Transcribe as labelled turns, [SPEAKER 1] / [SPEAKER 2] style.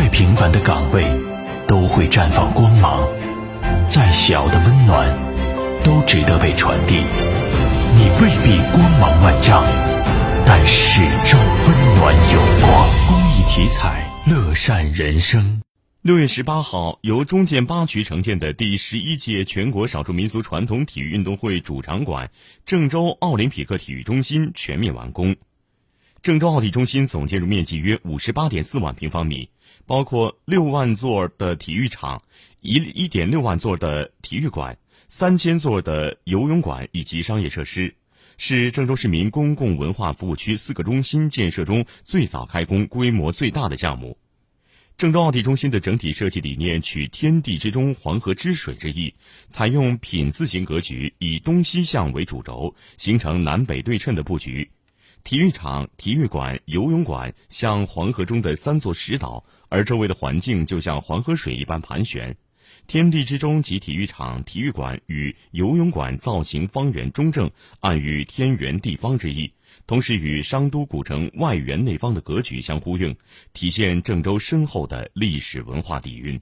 [SPEAKER 1] 再平凡的岗位，都会绽放光芒；再小的温暖，都值得被传递。你未必光芒万丈，但始终温暖有光。公益体彩，乐善人生。
[SPEAKER 2] 六月十八号，由中建八局承建的第十一届全国少数民族传统体育运动会主场馆——郑州奥林匹克体育中心全面完工。郑州奥体中心总建筑面积约五十八点四万平方米，包括六万座的体育场、一一点六万座的体育馆、三千座的游泳馆以及商业设施，是郑州市民公共文化服务区四个中心建设中最早开工、规模最大的项目。郑州奥体中心的整体设计理念取“天地之中，黄河之水”之意，采用品字形格局，以东西向为主轴，形成南北对称的布局。体育场、体育馆、游泳馆像黄河中的三座石岛，而周围的环境就像黄河水一般盘旋。天地之中及体育场、体育馆与游泳馆造型方圆中正，暗喻天圆地方之意，同时与商都古城外圆内方的格局相呼应，体现郑州深厚的历史文化底蕴。